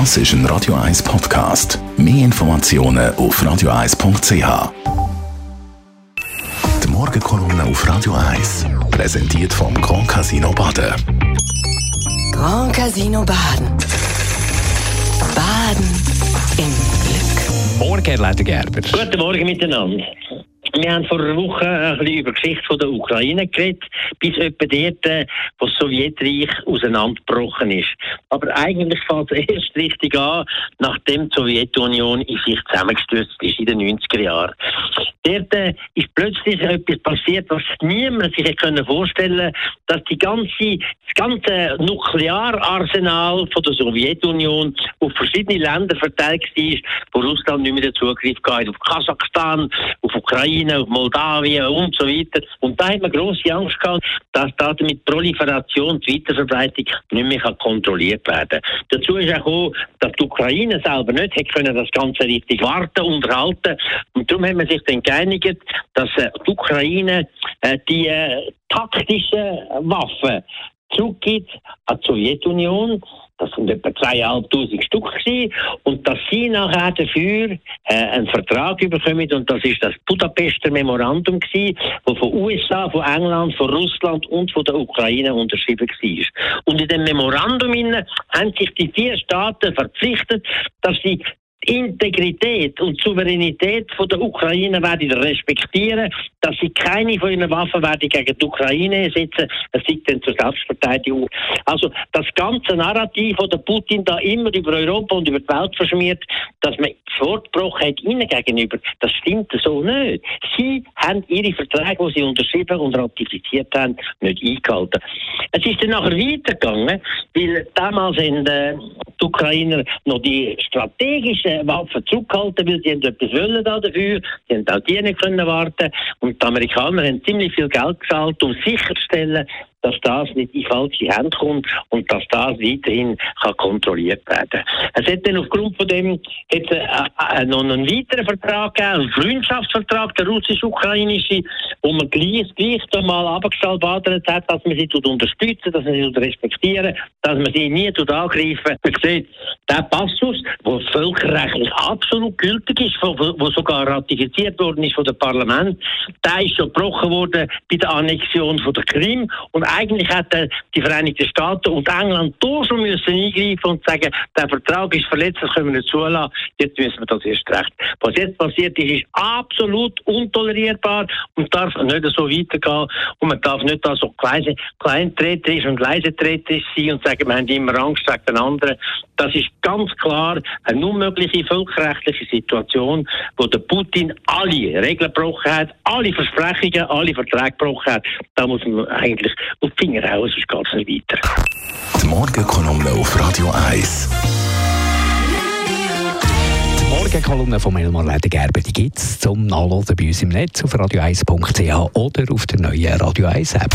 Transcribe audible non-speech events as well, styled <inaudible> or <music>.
Das ist ein Radio 1 Podcast. Mehr Informationen auf radio1.ch. Die Morgenkolumne auf Radio 1 präsentiert vom Grand Casino Baden. Grand Casino Baden. Baden im Glück. Morgen, Herr Leiter Gerber. Guten Morgen miteinander. Wir haben vor einer Woche ein bisschen über die Geschichte der Ukraine geredet, bis etwa dort, äh, wo das Sowjetreich auseinandergebrochen ist. Aber eigentlich fängt es <laughs> erst richtig an, nachdem die Sowjetunion in sich zusammengestürzt ist in den 90er Jahren. Dort äh, ist plötzlich etwas passiert, was niemand sich hätte vorstellen dass die ganze, das ganze Nukleararsenal von der Sowjetunion auf verschiedene Länder verteilt war, wo Russland nicht mehr den Zugriff hatte, auf Kasachstan, auf Ukraine, auf Moldawien und so weiter. Und da hat man grosse Angst gehabt, dass da mit Proliferation die Weiterverbreitung nicht mehr kontrolliert werden kann. Dazu ist auch gekommen, dass die Ukraine selber nicht hätte können das Ganze richtig warten, unterhalten. Und darum hat man sich dann geeinigt, dass äh, die Ukraine äh, die äh, taktischen Waffen zurückgibt an die Sowjetunion. Das sind etwa zweieinhalbtausend Stück gewesen. Und dass sie nachher dafür äh, einen Vertrag bekommen, und das ist das Budapester Memorandum gewesen, das von USA, von England, von Russland und von der Ukraine unterschrieben war. Und in dem Memorandum haben sich die vier Staaten verpflichtet, dass sie Integrität und Souveränität von der Ukraine werden respektieren, dass sie keine von ihren Waffen werden gegen die Ukraine setzen, es liegt dann zur Selbstverteidigung. Also das ganze Narrativ, das der Putin da immer über Europa und über die Welt verschmiert, dass man das Wort gebrochen hat ihnen gegenüber, das stimmt so nicht. Sie haben ihre Verträge, die sie unterschrieben und ratifiziert haben, nicht eingehalten. Es ist dann nachher weitergegangen, weil damals in der die Ukrainer noch die strategischen Waffen zurückgehalten, weil sie haben etwas wollen da dafür. Sie haben auch die nicht können warten. Und die Amerikaner haben ziemlich viel Geld gezahlt, um sicherzustellen, dass das nicht in falsche Hände kommt und dass das weiterhin kann kontrolliert werden Es hat dann aufgrund von dem jetzt, äh, äh, noch einen weiteren Vertrag gegeben, einen Freundschaftsvertrag, der russisch-ukrainische, wo man gleich, gleich einmal abgeschaltet hat, dass man sie unterstützen, dass man sie respektieren, dass man sie nie angreifen. Man sieht, der Passus, der völkerrechtlich absolut gültig ist, wo sogar ratifiziert worden ist von dem Parlament, der ist schon gebrochen worden bei der Annexion von der Krim und eigentlich hätten die Vereinigten Staaten und England da schon müssen eingreifen und sagen, der Vertrag ist verletzt, das können wir nicht zulassen, jetzt müssen wir das erst recht. Was jetzt passiert ist, ist absolut untolerierbar und darf nicht so weitergehen und man darf nicht da so klein, kleintreterisch und leisetreterisch sein und sagen, wir haben immer Angst wegen den anderen. Das ist ganz klar eine unmögliche völkerrechtliche Situation, wo der Putin alle Regeln gebrochen hat, alle Versprechungen, alle Verträge gebrochen hat. Da muss man eigentlich auf die Finger hauen, sonst geht es nicht weiter. Die Morgenkolumne auf Radio 1. Die Morgenkolumne von Elmar Ledergerber, die gibt es zum Nachlesen bei uns im Netz auf radio1.ch oder auf der neuen Radio 1 App.